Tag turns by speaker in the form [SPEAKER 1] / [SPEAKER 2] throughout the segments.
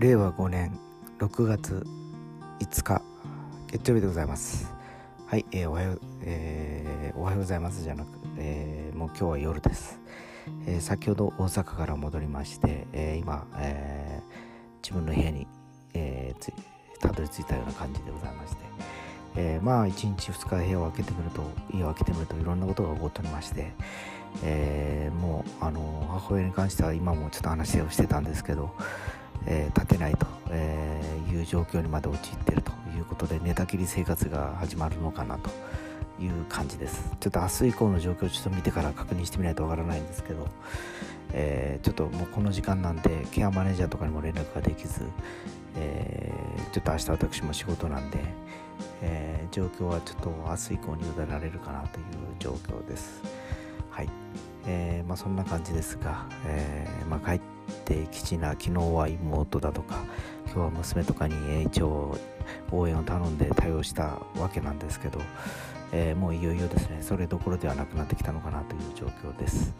[SPEAKER 1] 令和5年6月5日月曜日でございます。はい、えー、おはよう、えー、おはようございます。じゃなく、えー、もう今日は夜です、えー、先ほど大阪から戻りまして、えー、今、えー、自分の部屋に、えー、たどり着いたような感じでございまして、えー、まあ1日2日部屋を開けてみると家を開けてみるといろんなことが起こっておりまして、えー、もうあの母親に関しては今もちょっと話をしてたんですけど、えー、立てないと、えーいう状況にまで陥っているということで寝たきり生活が始まるのかなという感じです。ちょっと明日以降の状況をちょっと見てから確認してみないとわからないんですけど、えー、ちょっともうこの時間なんでケアマネージャーとかにも連絡ができず、えー、ちょっと明日私も仕事なんで、えー、状況はちょっと明日以降に委ねられるかなという状況です。はい。えー、まあ、そんな感じですが、えー、まあ、帰ってきちな昨日は妹だとか今日は娘とかに一応応援を頼んで対応したわけなんですけど、えー、もういよいよですねそれどころではなくなってきたのかなという状況です、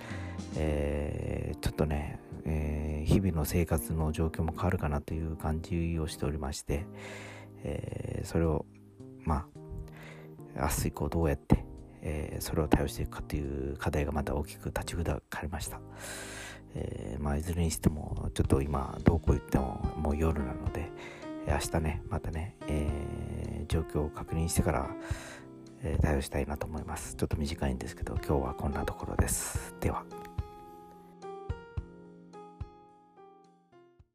[SPEAKER 1] えー、ちょっとね、えー、日々の生活の状況も変わるかなという感じをしておりまして、えそれをまあ明日以降どうやってえー、それを対応していくかという課題がまた大きく立ちふだかれました、えー、まあ、いずれにしてもちょっと今どうこう言ってももう夜なので明日ねまたね、えー、状況を確認してから、え対応したいなと思います。ちょっと短いんですけど今日はこんなところです。では。